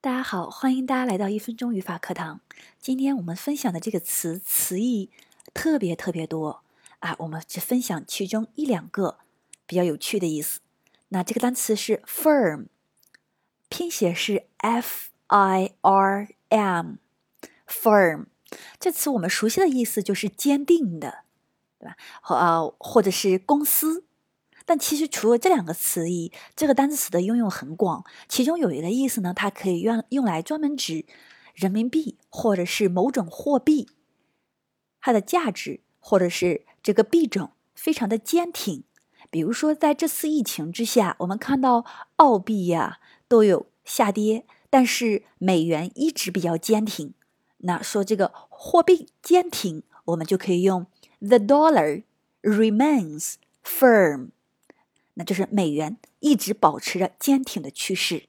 大家好，欢迎大家来到一分钟语法课堂。今天我们分享的这个词词义特别特别多啊，我们只分享其中一两个比较有趣的意思。那这个单词是 firm，拼写是 f i r m，firm。这词我们熟悉的意思就是坚定的，对吧？和呃，或者是公司。但其实除了这两个词义，这个单词的应用很广。其中有一个意思呢，它可以用用来专门指人民币或者是某种货币，它的价值或者是这个币种非常的坚挺。比如说在这次疫情之下，我们看到澳币呀都有下跌，但是美元一直比较坚挺。那说这个货币坚挺，我们就可以用 the dollar remains firm。那就是美元一直保持着坚挺的趋势。